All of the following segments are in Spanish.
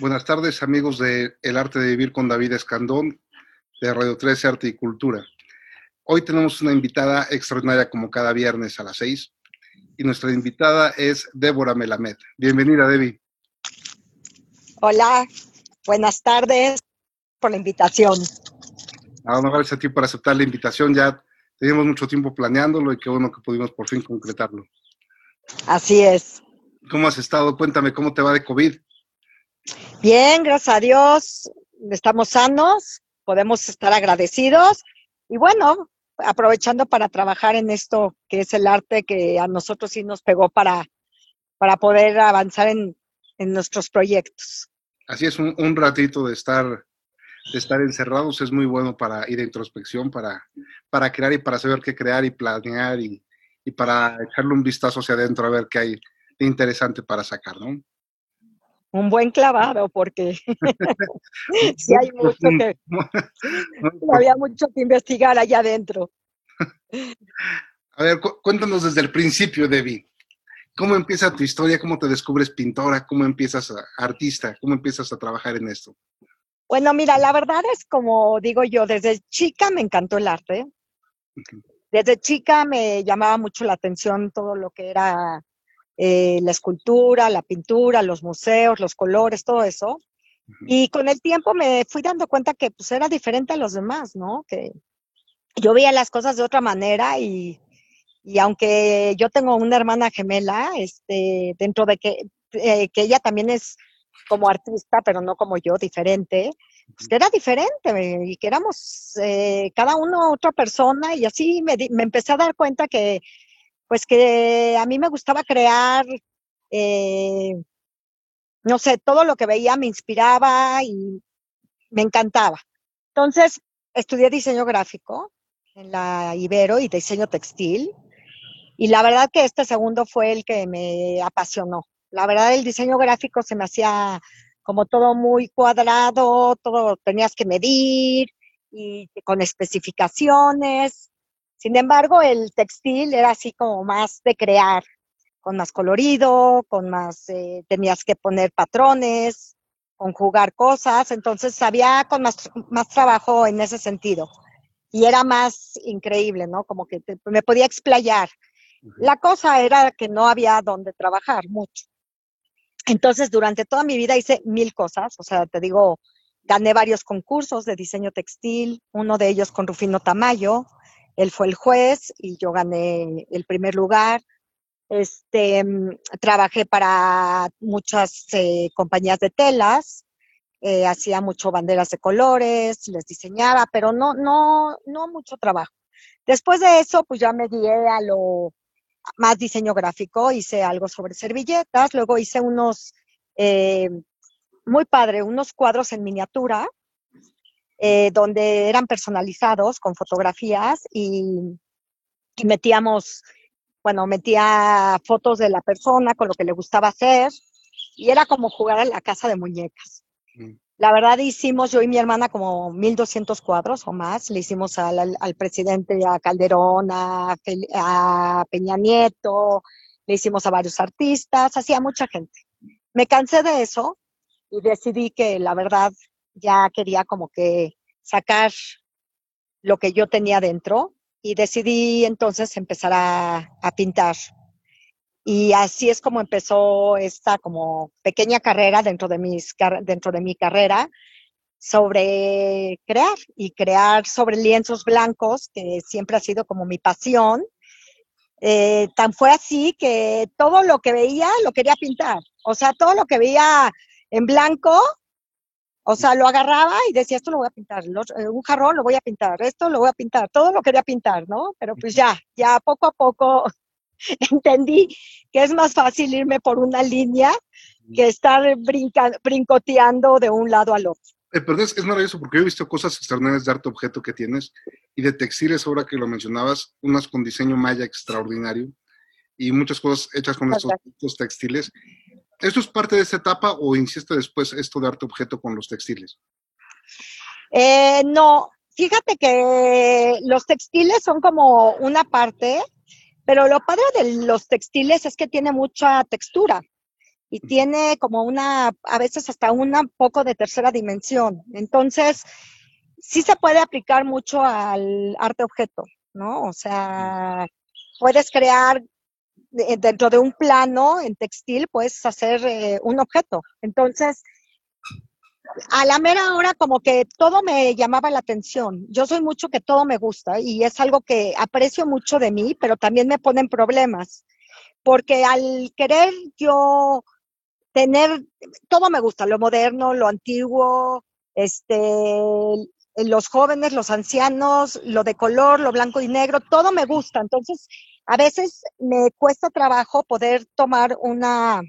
Buenas tardes, amigos de El Arte de Vivir con David Escandón, de Radio 13 Arte y Cultura. Hoy tenemos una invitada extraordinaria como cada viernes a las 6 y nuestra invitada es Débora Melamed. Bienvenida, Debbie. Hola, buenas tardes por la invitación. Ah, gracias a ti por aceptar la invitación. Ya teníamos mucho tiempo planeándolo y qué bueno que pudimos por fin concretarlo. Así es. ¿Cómo has estado? Cuéntame, ¿cómo te va de COVID? Bien, gracias a Dios, estamos sanos, podemos estar agradecidos y bueno, aprovechando para trabajar en esto que es el arte que a nosotros sí nos pegó para, para poder avanzar en, nuestros proyectos. Así es, un, ratito de estar, de estar encerrados es muy bueno para ir de introspección, para, para crear y para saber qué crear y planear y, y para echarle un vistazo hacia adentro a ver qué hay de interesante para sacar, ¿no? Un buen clavado, porque sí hay mucho que, había mucho que investigar allá adentro. A ver, cuéntanos desde el principio, Debbie. ¿Cómo empieza tu historia? ¿Cómo te descubres pintora? ¿Cómo empiezas a, artista? ¿Cómo empiezas a trabajar en esto? Bueno, mira, la verdad es como digo yo, desde chica me encantó el arte. Desde chica me llamaba mucho la atención todo lo que era eh, la escultura, la pintura, los museos, los colores, todo eso. Y con el tiempo me fui dando cuenta que pues era diferente a los demás, ¿no? Que yo veía las cosas de otra manera y, y aunque yo tengo una hermana gemela, este, dentro de que, eh, que ella también es como artista, pero no como yo, diferente, pues que era diferente y que éramos eh, cada uno otra persona y así me, me empecé a dar cuenta que pues que a mí me gustaba crear, eh, no sé, todo lo que veía me inspiraba y me encantaba. Entonces, estudié diseño gráfico en la Ibero y diseño textil. Y la verdad que este segundo fue el que me apasionó. La verdad, el diseño gráfico se me hacía como todo muy cuadrado, todo tenías que medir y con especificaciones. Sin embargo, el textil era así como más de crear, con más colorido, con más, eh, tenías que poner patrones, conjugar cosas, entonces había con más, más trabajo en ese sentido. Y era más increíble, ¿no? Como que me podía explayar. La cosa era que no había donde trabajar mucho. Entonces, durante toda mi vida hice mil cosas, o sea, te digo, gané varios concursos de diseño textil, uno de ellos con Rufino Tamayo, él fue el juez y yo gané el primer lugar. Este, trabajé para muchas eh, compañías de telas, eh, hacía mucho banderas de colores, les diseñaba, pero no, no, no mucho trabajo. Después de eso, pues ya me guié a lo más diseño gráfico, hice algo sobre servilletas, luego hice unos, eh, muy padre, unos cuadros en miniatura, eh, donde eran personalizados con fotografías y, metíamos, bueno, metía fotos de la persona con lo que le gustaba hacer y era como jugar a la casa de muñecas. Mm. La verdad hicimos yo y mi hermana como 1200 cuadros o más. Le hicimos al, presidente, a Calderón, a, a, Peña Nieto, le hicimos a varios artistas, hacía mucha gente. Me cansé de eso y decidí que la verdad ya quería como que sacar lo que yo tenía dentro y decidí entonces empezar a, pintar. Y así es como empezó esta como pequeña carrera dentro de, mis, dentro de mi carrera sobre crear y crear sobre lienzos blancos, que siempre ha sido como mi pasión. Eh, tan fue así que todo lo que veía lo quería pintar. O sea, todo lo que veía en blanco o sea, lo agarraba y decía, esto lo voy a pintar, eh, un jarrón lo voy a pintar, esto lo voy a pintar, todo lo quería pintar, ¿no? Pero pues ya, ya poco a poco entendí que es más fácil irme por una línea que estar brincoteando de un lado al otro. Eh, pero es, maravilloso porque yo he visto cosas extraordinarias de arte objeto que tienes y de textiles, ahora que lo mencionabas, unas con diseño maya extraordinario y muchas cosas hechas con estos, estos textiles. ¿Esto es parte de esta etapa o insiste después esto de arte objeto con los textiles? Eh, no, fíjate que los textiles son como una parte, pero lo padre de los textiles es que tiene mucha textura. y tiene como una, a veces hasta una poco de tercera dimensión. Entonces, sí se puede aplicar mucho al arte objeto, ¿no? O sea, puedes crear dentro de un plano en textil, puedes hacer eh, un objeto. Entonces, a la mera hora como que todo me llamaba la atención. Yo soy mucho que todo me gusta y es algo que aprecio mucho de mí, pero también me ponen problemas. Porque al querer yo tener, todo me gusta, lo moderno, lo antiguo, este, los jóvenes, los ancianos, lo de color, lo blanco y negro, todo me gusta. Entonces, a veces me cuesta trabajo poder tomar una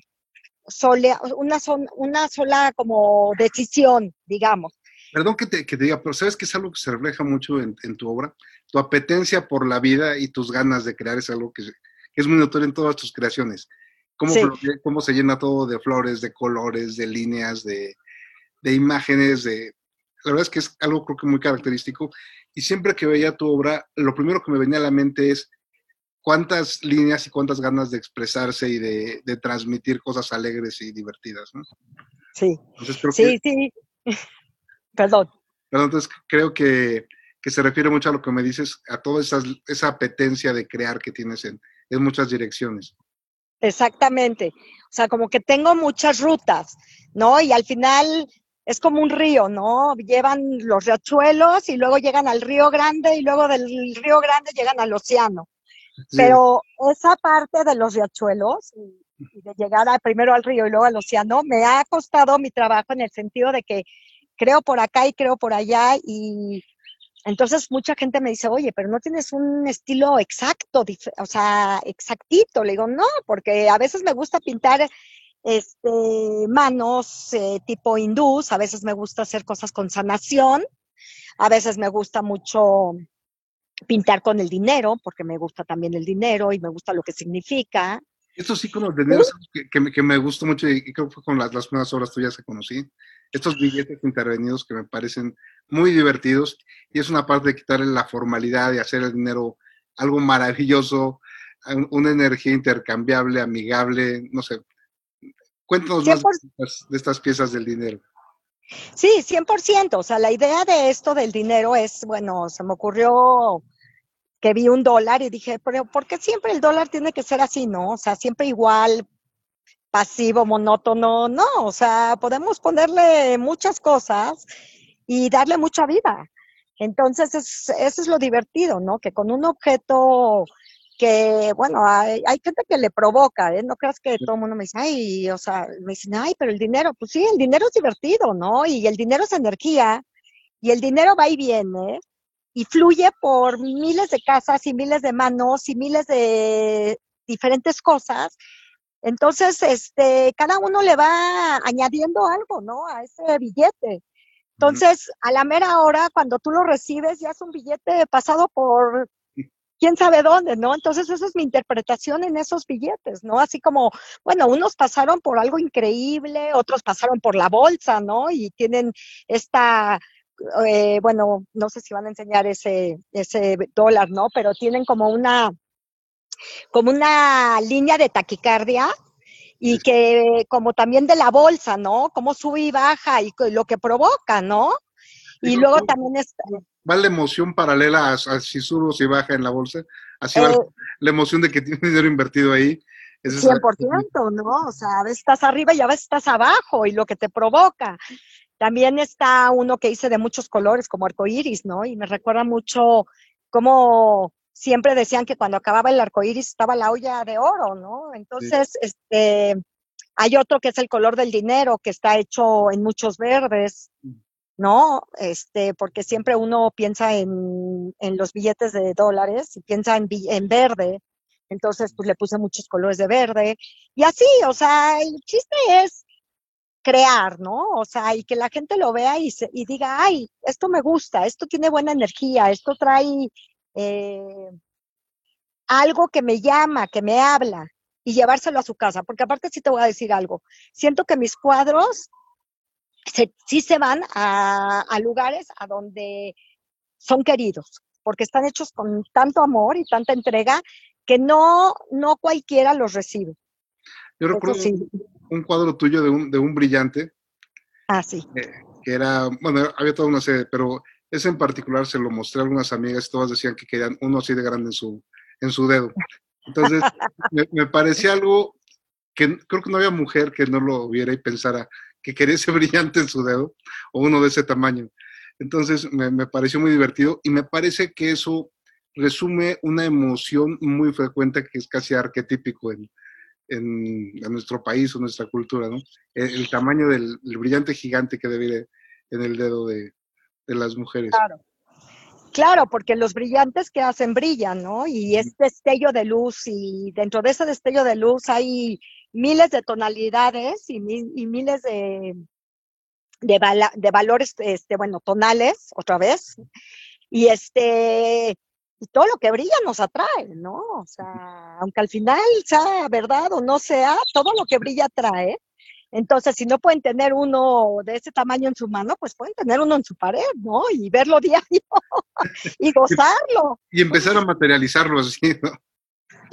sola, una, una sola como decisión, digamos. Perdón que te, diga, pero sabes que es algo que se refleja mucho en, tu obra. Tu apetencia por la vida y tus ganas de crear es algo que, es muy notorio en todas tus creaciones. Cómo, cómo se llena todo de flores, de colores, de líneas, de, de imágenes, de, la verdad es que es algo creo que muy característico. Y siempre que veía tu obra, lo primero que me venía a la mente es cuántas líneas y cuántas ganas de expresarse y de, transmitir cosas alegres y divertidas, ¿no? Sí. sí, sí. Perdón. Perdón, entonces creo que, se refiere mucho a lo que me dices, a toda esa, esa apetencia de crear que tienes en, en muchas direcciones. Exactamente. O sea, como que tengo muchas rutas, ¿no? Y al final es como un río, ¿no? Llevan los riachuelos y luego llegan al río grande y luego del río grande llegan al océano. Pero esa parte de los riachuelos y de llegar primero al río y luego al océano me ha costado mi trabajo en el sentido de que creo por acá y creo por allá y entonces mucha gente me dice, oye, pero no tienes un estilo exacto, o sea, exactito. Le digo, no, porque a veces me gusta pintar este, manos eh, tipo hindús, a veces me gusta hacer cosas con sanación, a veces me gusta mucho pintar con el dinero, porque me gusta también el dinero y me gusta lo que significa. Estos iconos de dinero que, que, que, me gustó mucho y creo que fue con las, las primeras obras tuyas que conocí. Estos billetes intervenidos que me parecen muy divertidos y es una parte de quitarle la formalidad y hacer el dinero algo maravilloso, una energía intercambiable, amigable, no sé, Cuéntanos más de estas, piezas del dinero. Sí, 100%. O sea, la idea de esto del dinero es, bueno, se me ocurrió que vi un dólar y dije, pero ¿por qué siempre el dólar tiene que ser así, no? O sea, siempre igual, pasivo, monótono, no. O sea, podemos ponerle muchas cosas y darle mucha vida. Entonces, eso es lo divertido, ¿no? Que con un objeto que, bueno, hay, gente que le provoca, ¿eh? No creas que todo el mundo me dice, ay, o sea, me dicen, ay, pero el dinero, pues sí, el dinero es divertido, ¿no? Y el dinero es energía, y el dinero va y viene, y fluye por miles de casas y miles de manos y miles de diferentes cosas. Entonces, este, cada uno le va añadiendo algo, ¿no? A ese billete. Entonces, a la mera hora, cuando tú lo recibes, ya es un billete pasado por quién sabe dónde, ¿no? Entonces esa es mi interpretación en esos billetes, ¿no? Así como, bueno, unos pasaron por algo increíble, otros pasaron por la bolsa, ¿no? Y tienen esta, eh, bueno, no sé si van a enseñar ese, ese dólar, ¿no? Pero tienen como una, como una línea de taquicardia y que como también de la bolsa, ¿no? Cómo sube y baja y lo que provoca, ¿no? Y luego también está va la emoción paralela a, si sube o si baja en la bolsa, así va eh, la emoción de que tiene dinero invertido ahí. 100%, ¿no? O sea, a veces estás arriba y a veces estás abajo y lo que te provoca. También está uno que hice de muchos colores, como arcoíris, ¿no? Y me recuerda mucho cómo siempre decían que cuando acababa el arcoíris estaba la olla de oro, ¿no? Entonces, este, hay otro que es el color del dinero, que está hecho en muchos verdes. ¿No? Este, porque siempre uno piensa en, los billetes de dólares y piensa en, en verde, entonces pues le puse muchos colores de verde y así, o sea, el chiste es crear, ¿no? O sea, y que la gente lo vea y, y diga, ay, esto me gusta, esto tiene buena energía, esto trae eh, algo que me llama, que me habla y llevárselo a su casa, porque aparte sí te voy a decir algo, siento que mis cuadros sí se van a, lugares a donde son queridos, porque están hechos con tanto amor y tanta entrega que no, no cualquiera los recibe. Yo recuerdo un, cuadro tuyo de un, de un brillante. Ah, sí. que era, bueno, había toda una serie, pero ese en particular se lo mostré a algunas amigas y todas decían que querían uno así de grande en su, en su dedo. Entonces, me, parecía algo que creo que no había mujer que no lo viera y pensara que quería ese brillante en su dedo o uno de ese tamaño. Entonces, me, me pareció muy divertido y me parece que eso resume una emoción muy frecuente que es casi arquetípico en, en, nuestro país o nuestra cultura, ¿no? El, tamaño del brillante gigante que debe ir en el dedo de, de las mujeres. Claro. Claro, porque los brillantes que hacen brillan, ¿no? Y es destello de luz y dentro de ese destello de luz hay miles de tonalidades y, y miles de, de, de, valores, este, bueno, tonales, otra vez. Y este, y todo lo que brilla nos atrae, ¿no? O sea, aunque al final sea verdad o no sea, todo lo que brilla atrae. Entonces, si no pueden tener uno de ese tamaño en su mano, pues pueden tener uno en su pared, ¿no? Y verlo diario y gozarlo. Y empezar a materializarlo así, ¿no?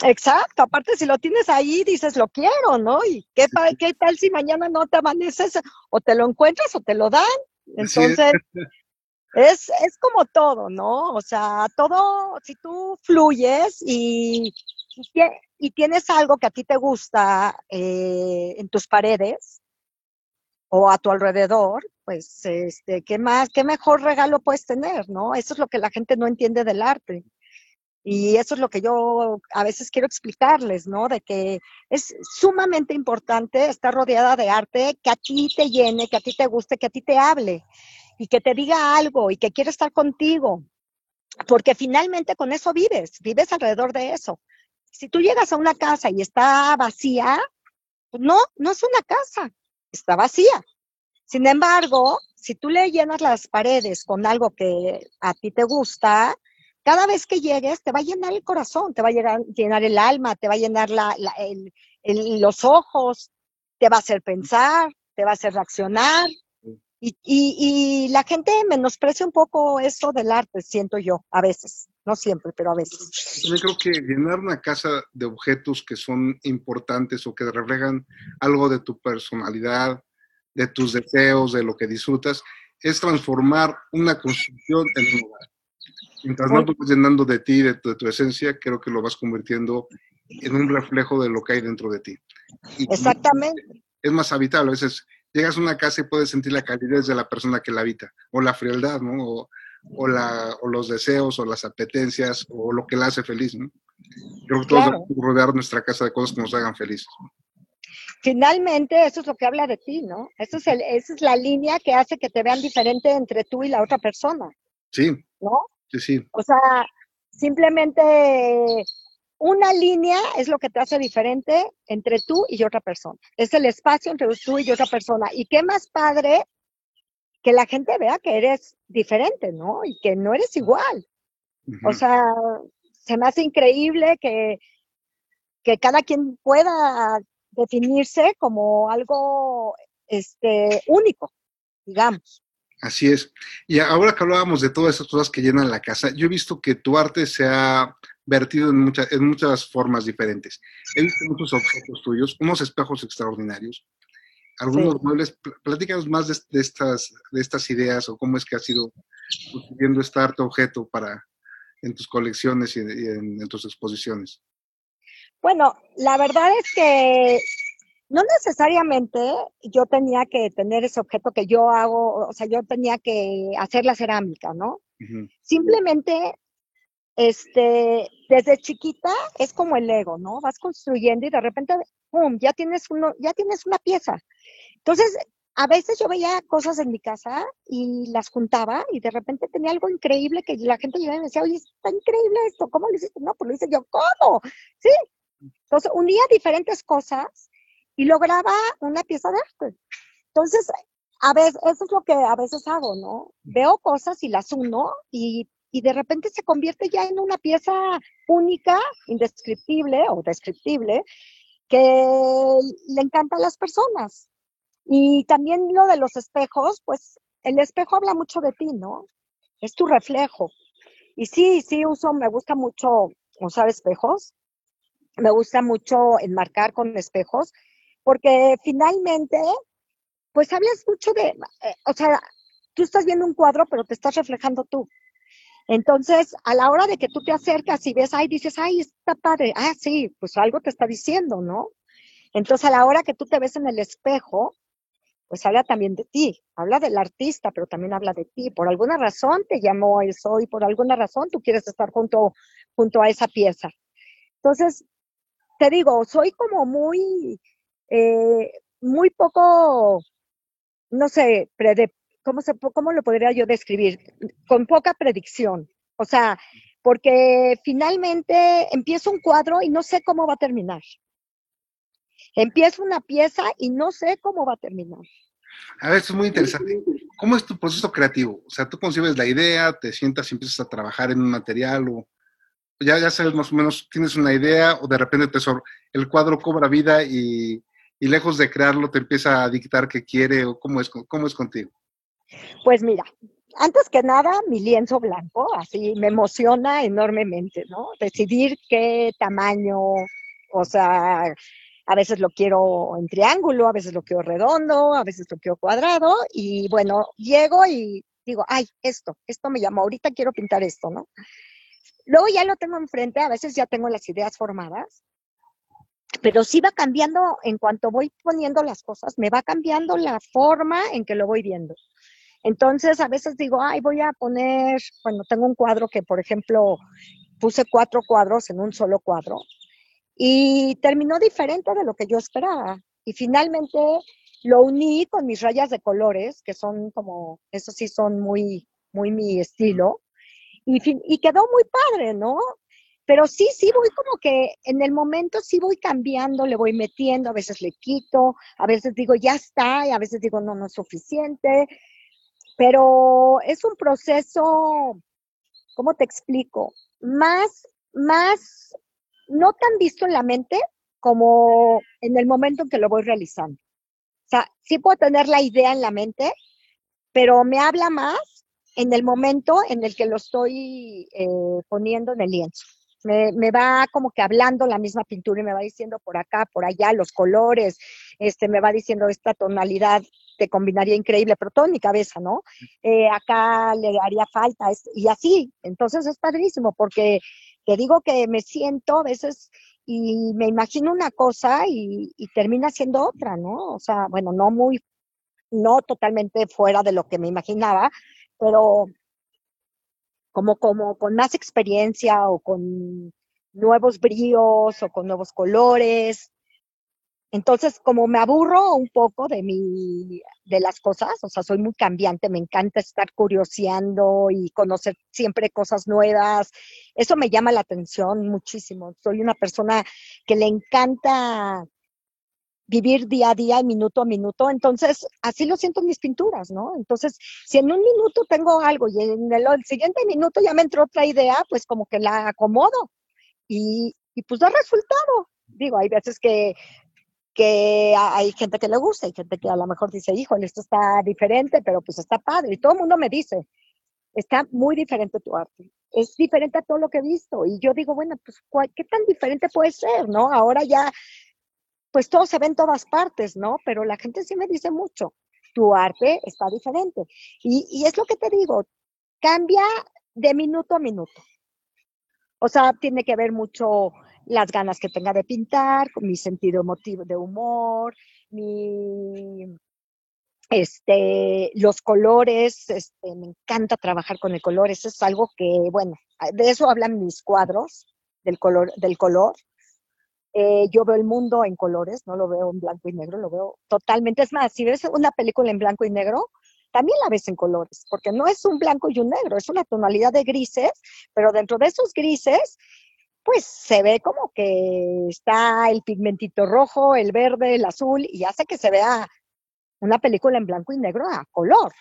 Exacto, aparte si lo tienes ahí, dices, lo quiero, ¿no? ¿Y qué, qué tal si mañana no te amaneces o te lo encuentras o te lo dan? Entonces, es, es como todo, ¿no? O sea, todo, si tú fluyes y, y, tienes algo que a ti te gusta eh, en tus paredes o a tu alrededor, pues, este, ¿qué más, qué mejor regalo puedes tener, ¿no? Eso es lo que la gente no entiende del arte. Y eso es lo que yo a veces quiero explicarles, ¿no? De que es sumamente importante estar rodeada de arte que a ti te llene, que a ti te guste, que a ti te hable y que te diga algo y que quiere estar contigo, porque finalmente con eso vives, vives alrededor de eso. Si tú llegas a una casa y está vacía, pues no, no es una casa, está vacía. Sin embargo, si tú le llenas las paredes con algo que a ti te gusta, cada vez que llegues te va a llenar el corazón, te va a llenar, llenar el alma, te va a llenar la, los ojos, te va a hacer pensar, te va a hacer reaccionar, y, y, la gente menosprecia un poco eso del arte, siento yo, a veces, no siempre, pero a veces. Yo creo que llenar una casa de objetos que son importantes o que reflejan algo de tu personalidad, de tus deseos, de lo que disfrutas, es transformar una construcción en un lugar. Mientras no vas llenando de ti, de tu, de tu, esencia, creo que lo vas convirtiendo en un reflejo de lo que hay dentro de ti. Exactamente. Es más habitable, a veces llegas a una casa y puedes sentir la calidez de la persona que la habita, o la frialdad, ¿no? O, la, o los deseos, o las apetencias, o lo que la hace feliz, ¿no? Creo que todos debemos rodear nuestra casa de cosas que nos hagan felices. Finalmente, eso es lo que habla de ti, ¿no? Eso es el, esa es la línea que hace que te vean diferente entre tú y la otra persona. Sí. ¿No? Sí, sí. O sea, simplemente una línea es lo que te hace diferente entre tú y otra persona. Es el espacio entre tú y otra persona. Y qué más padre que la gente vea que eres diferente, ¿no? Y que no eres igual. O sea, se me hace increíble que, que cada quien pueda definirse como algo este, único, digamos. Así es. Y ahora que hablábamos de todas esas cosas que llenan la casa, yo he visto que tu arte se ha vertido en, muchas en muchas formas diferentes. He visto muchos objetos tuyos, unos espejos extraordinarios, algunos muebles. Platícanos más de, estas, de estas ideas o cómo es que has ido construyendo este arte objeto para, en tus colecciones y, en, tus exposiciones. Bueno, la verdad es que no necesariamente yo tenía que tener ese objeto que yo hago, o sea, yo tenía que hacer la cerámica, ¿no? Simplemente este, desde chiquita es como el ego, ¿no? Vas construyendo y de repente, ¡pum!, ya tienes, uno, ya tienes una pieza. Entonces, a veces yo veía cosas en mi casa y las juntaba y de repente tenía algo increíble que la gente llegaba y me decía, oye, está increíble esto, ¿cómo lo hiciste? No, pues lo hice yo, ¿cómo? Sí. Entonces, unía diferentes cosas y lograba una pieza de arte. Entonces, a veces, eso es lo que a veces hago, ¿no? Veo cosas y las uno y y de repente se convierte ya en una pieza única, indescriptible o descriptible, que le encanta a las personas. Y también lo de los espejos, pues el espejo habla mucho de ti, ¿no? Es tu reflejo. Y sí, sí uso, me gusta mucho usar espejos, me gusta mucho enmarcar con espejos. Porque finalmente, pues habías mucho de, eh, o sea, tú estás viendo un cuadro, pero te estás reflejando tú. Entonces, a la hora de que tú te acercas y ves, ay, dices, ay, está padre, ah, sí, pues algo te está diciendo, ¿no? Entonces, a la hora que tú te ves en el espejo, pues habla también de ti, habla del artista, pero también habla de ti. Por alguna razón te llamó eso y por alguna razón tú quieres estar junto, junto a esa pieza. Entonces, te digo, soy como muy, eh, muy poco, no sé, ¿cómo, se, ¿cómo lo podría yo describir? Con poca predicción. O sea, porque finalmente empiezo un cuadro y no sé cómo va a terminar. Empiezo una pieza y no sé cómo va a terminar. A ver, esto es muy interesante. ¿Cómo es tu proceso creativo? O sea, tú concibes la idea, te sientas y empiezas a trabajar en un material o ya, ya sabes más o menos, tienes una idea o de repente te el cuadro cobra vida y, y, lejos de crearlo te empieza a dictar qué quiere o cómo es, cómo es contigo. Pues mira, antes que nada, mi lienzo blanco, así me emociona enormemente, ¿no? Decidir qué tamaño, o sea, a veces lo quiero en triángulo, a veces lo quiero redondo, a veces lo quiero cuadrado y bueno, llego y digo, ay, esto, esto me llamó, ahorita quiero pintar esto, ¿no? Luego ya lo tengo enfrente, a veces ya tengo las ideas formadas, pero sí va cambiando en cuanto voy poniendo las cosas, me va cambiando la forma en que lo voy viendo. Entonces, a veces digo, ay, voy a poner, bueno, tengo un cuadro que, por ejemplo, puse cuatro cuadros en un solo cuadro y terminó diferente de lo que yo esperaba. Y finalmente lo uní con mis rayas de colores, que son como, eso sí son muy, muy mi estilo. Y, y quedó muy padre, ¿no? Pero sí, sí voy como que en el momento sí voy cambiando, le voy metiendo, a veces le quito, a veces digo ya está, y a veces digo no, no es suficiente. Pero es un proceso, ¿cómo te explico? Más, más no tan visto en la mente como en el momento en que lo voy realizando. O sea, sí puedo tener la idea en la mente, pero me habla más en el momento en el que lo estoy eh, poniendo en el lienzo. Me, me, va como que hablando la misma pintura y me va diciendo por acá, por allá, los colores, este, me va diciendo esta tonalidad te combinaría increíble, pero todo en mi cabeza, ¿no? Eh, acá le haría falta, y así. Entonces es padrísimo porque te digo que me siento a veces y me imagino una cosa y, termina siendo otra, ¿no? O sea, bueno, no muy, no totalmente fuera de lo que me imaginaba, pero como, como con más experiencia o con nuevos bríos o con nuevos colores. Entonces, como me aburro un poco de mi, de las cosas, o sea, soy muy cambiante, me encanta estar curioseando y conocer siempre cosas nuevas. Eso me llama la atención muchísimo. Soy una persona que le encanta vivir día a día minuto a minuto. Entonces, así lo siento en mis pinturas, ¿no? Entonces, si en un minuto tengo algo y en el, siguiente minuto ya me entró otra idea, pues como que la acomodo y, y pues da resultado. Digo, hay veces que que hay gente que le gusta, hay gente que a lo mejor dice, híjole, esto está diferente, pero pues está padre. Y todo el mundo me dice, está muy diferente tu arte. Es diferente a todo lo que he visto. Y yo digo, bueno, pues, ¿qué tan diferente puede ser, no? Ahora ya, pues todo se ve en todas partes, ¿no? Pero la gente sí me dice mucho, tu arte está diferente. Y, es lo que te digo, cambia de minuto a minuto. O sea, tiene que ver mucho las ganas que tenga de pintar, mi sentido emotivo de humor, este, los colores, este, me encanta trabajar con el color, eso es algo que, bueno, de eso hablan mis cuadros, del color, del color. Eh, yo veo el mundo en colores, no lo veo en blanco y negro, lo veo totalmente. Es más, si ves una película en blanco y negro, también la ves en colores, porque no es un blanco y un negro, es una tonalidad de grises, pero dentro de esos grises pues se ve como que está el pigmentito rojo, el verde, el azul, y hace que se vea una película en blanco y negro a color.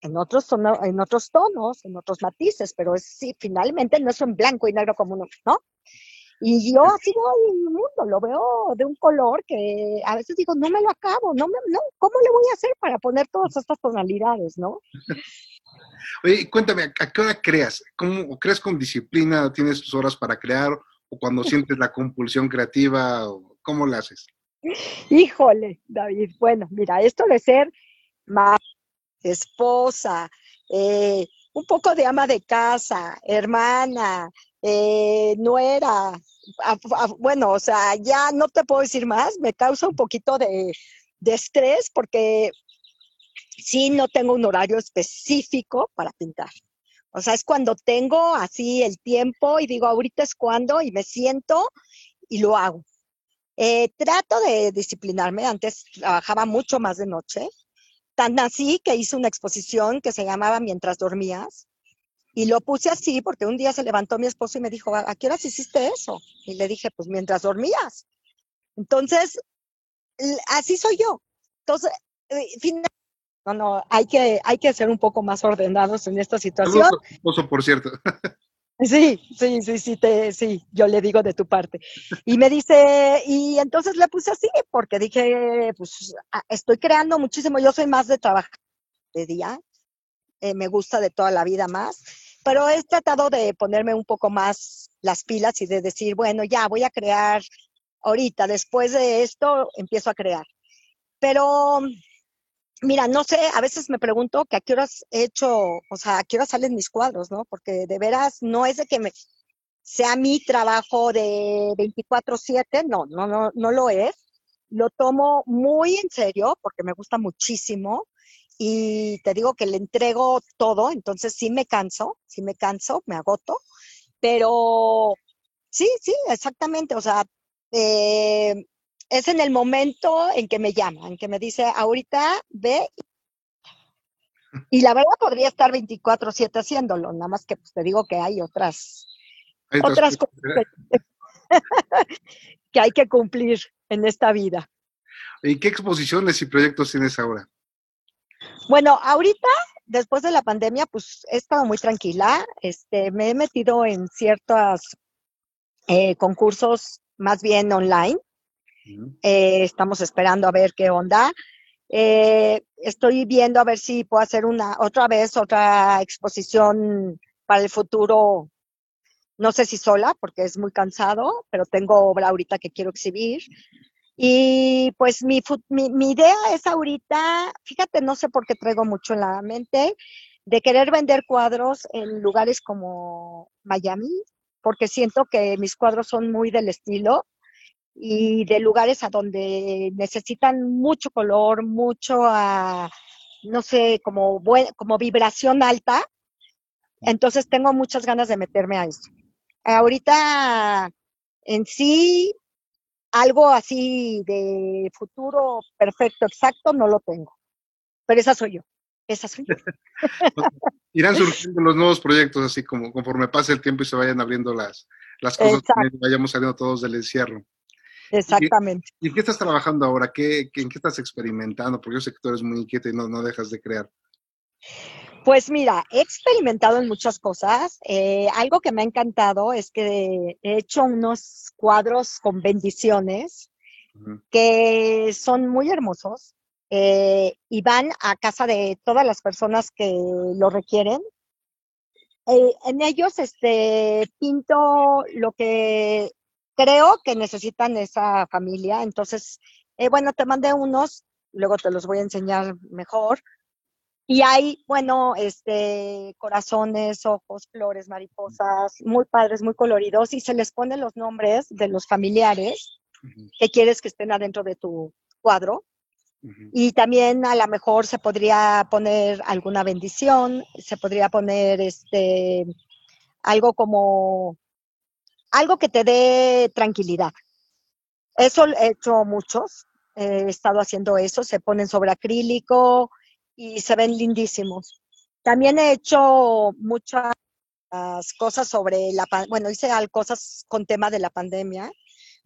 En otros, en otros tonos, en otros matices, pero es, sí, finalmente no es en blanco y negro como uno, ¿no? Y yo así veo el mundo, lo veo de un color que a veces digo, no me lo acabo, no, me, no ¿cómo le voy a hacer para poner todas estas tonalidades, no? Oye, cuéntame, ¿a qué hora creas? ¿Cómo crees con disciplina? ¿Tienes tus horas para crear? ¿O cuando sientes la compulsión creativa? ¿Cómo lo haces? Híjole, David. Bueno, mira, esto de ser más esposa, eh, un poco de ama de casa, hermana, eh, nuera, bueno, o sea, ya no te puedo decir más, me causa un poquito de, de estrés porque sí no tengo un horario específico para pintar. O sea, es cuando tengo así el tiempo y digo, ahorita es cuando y me siento y lo hago. Eh, trato de disciplinarme, antes trabajaba mucho más de noche, tan así que hice una exposición que se llamaba Mientras dormías y lo puse así porque un día se levantó mi esposo y me dijo, ¿a qué horas hiciste eso? Y le dije, pues mientras dormías. Entonces, así soy yo. Entonces, eh, no, no, hay que, hay que ser un poco más ordenados en esta situación. Esposo, por cierto. Sí, sí, sí, sí, te, sí, yo le digo de tu parte. Y me dice, y entonces le puse así, porque dije, pues estoy creando muchísimo, yo soy más de trabajar de día, eh, me gusta de toda la vida más, pero he tratado de ponerme un poco más las pilas y de decir, bueno, ya voy a crear ahorita, después de esto empiezo a crear. Pero Mira, no sé, a veces me pregunto que a qué horas he hecho, o sea, a qué horas salen mis cuadros, ¿no? Porque de veras no es de que sea mi trabajo de 24/7, no, no, no, no lo es. Lo tomo muy en serio porque me gusta muchísimo y te digo que le entrego todo, entonces sí me canso, sí me canso, me agoto, pero sí, sí, exactamente, o sea, eh, es en el momento en que me llama, en que me dice, ahorita ve. Y la verdad podría estar 24/7 haciéndolo, nada más que pues, te digo que hay otras, otras cosas que hay que cumplir en esta vida. ¿Y qué exposiciones y proyectos tienes ahora? Bueno, ahorita, después de la pandemia, pues he estado muy tranquila. Este, me he metido en ciertos eh, concursos más bien online. Eh, estamos esperando a ver qué onda. Eh, estoy viendo a ver si puedo hacer una otra vez otra exposición para el futuro. No sé si sola, porque es muy cansado, pero tengo obra ahorita que quiero exhibir. Y pues mi, mi, mi idea es ahorita, fíjate, no sé por qué traigo mucho en la mente, de querer vender cuadros en lugares como Miami, porque siento que mis cuadros son muy del estilo y de lugares a donde necesitan mucho color, mucho, uh, no sé, como, como vibración alta. Entonces tengo muchas ganas de meterme a eso. Ahorita en sí, algo así de futuro perfecto, exacto, no lo tengo. Pero esa soy yo. Esa soy yo. Irán surgiendo los nuevos proyectos así como conforme pase el tiempo y se vayan abriendo las, las cosas, y vayamos saliendo todos del encierro. Exactamente. ¿Y, qué estás trabajando ahora? ¿Qué, ¿En qué estás experimentando? Porque yo sé que tú eres muy inquieta y no, no dejas de crear. Pues mira, he experimentado en muchas cosas. Eh, algo que me ha encantado es que he hecho unos cuadros con bendiciones que son muy hermosos eh, y van a casa de todas las personas que lo requieren. Eh, en ellos este, pinto lo que creo que necesitan esa familia. Entonces, eh, bueno, te mandé unos, luego te los voy a enseñar mejor. Y hay, bueno, este, corazones, ojos, flores, mariposas, muy padres, muy coloridos, y se les ponen los nombres de los familiares que quieres que estén adentro de tu cuadro. Y también a lo mejor se podría poner alguna bendición, se podría poner este algo como algo que te dé tranquilidad. Eso he hecho muchos, he estado haciendo eso, se ponen sobre acrílico y se ven lindísimos. También he hecho muchas cosas sobre la, bueno, hice cosas con tema de la pandemia,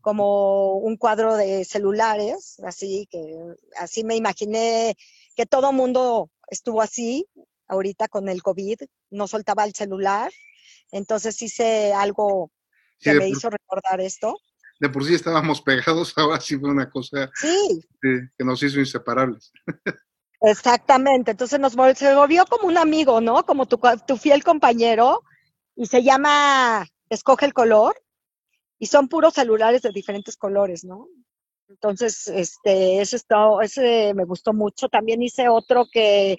como un cuadro de celulares, así que así me imaginé que todo mundo estuvo así ahorita con el COVID, no soltaba el celular, entonces hice algo que me hizo recordar esto. De por sí estábamos pegados, ahora sí fue una cosa que nos hizo inseparables. Exactamente, entonces nos se volvió como un amigo, ¿no? Como tu, tu fiel compañero y se llama Escoge el color y son puros celulares de diferentes colores, ¿no? Entonces, este, ese, ese me gustó mucho. También hice otro que,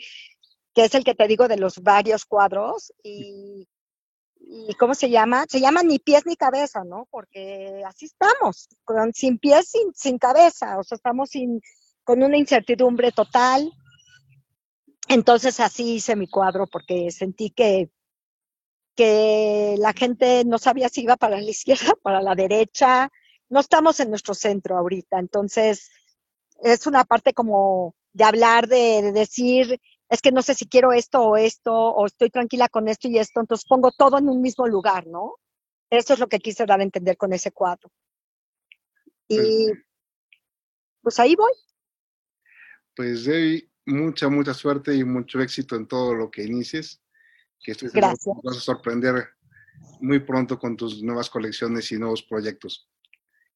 que es el que te digo de los varios cuadros y, y ¿cómo se llama? Se llama ni pies ni cabeza, ¿no? Porque así estamos, con, sin pies, sin, sin cabeza, o sea, estamos sin, con una incertidumbre total. Entonces así hice mi cuadro porque sentí que, que la gente no sabía si iba para la izquierda, para la derecha. No estamos en nuestro centro ahorita, entonces es una parte como de hablar, de, decir, es que no sé si quiero esto o esto, o estoy tranquila con esto y esto, entonces pongo todo en un mismo lugar, ¿no? Eso es lo que quise dar a entender con ese cuadro. Y pues ahí voy pues Debbie, mucha, mucha suerte y mucho éxito en todo lo que inicies. Que estoy Gracias. vas a sorprender muy pronto con tus nuevas colecciones y nuevos proyectos.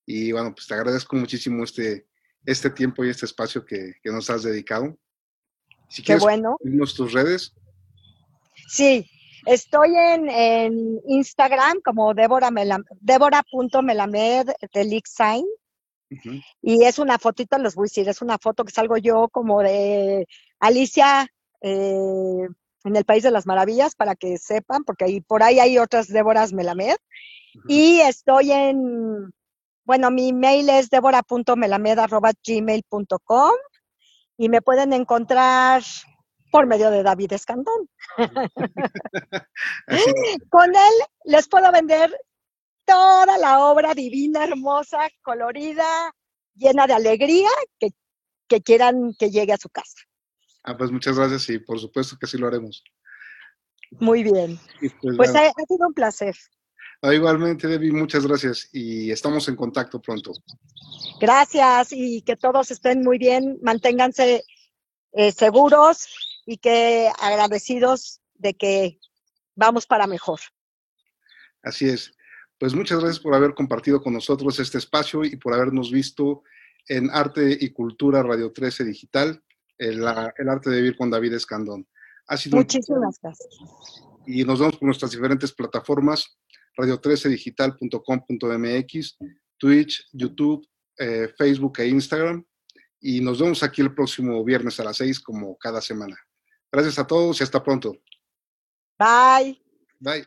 Y bueno, pues te agradezco muchísimo este, este tiempo y este espacio que, nos has dedicado. Si Qué quieres, bueno. tus redes. Sí, estoy en, en Instagram como Débora.melamed de Sign y es una fotito, los voy a decir, es una foto que salgo yo como de Alicia eh, en el País de las Maravillas, para que sepan, porque ahí, por ahí hay otras Déboras Melamed. Y estoy en, bueno, mi mail es débora.melamed.gmail.com y me pueden encontrar por medio de David Escandón. Con él les puedo vender toda la obra divina, hermosa, colorida, llena de alegría, que, quieran que llegue a su casa. Ah, pues muchas gracias y por supuesto que sí lo haremos. Muy bien. Pues, pues ha, sido un placer. Ah, igualmente, Debbie, muchas gracias y estamos en contacto pronto. Gracias y que todos estén muy bien, manténganse eh, seguros y que agradecidos de que vamos para mejor. Así es. Pues muchas gracias por haber compartido con nosotros este espacio y por habernos visto en Arte y Cultura Radio 13 Digital, el, arte de vivir con David Escandón. Muchísimas gracias. Y nos vemos por nuestras diferentes plataformas, radio13digital.com.mx, Twitch, YouTube, eh, Facebook e Instagram. Y nos vemos aquí el próximo viernes a las 6 como cada semana. Gracias a todos y hasta pronto. Bye. Bye.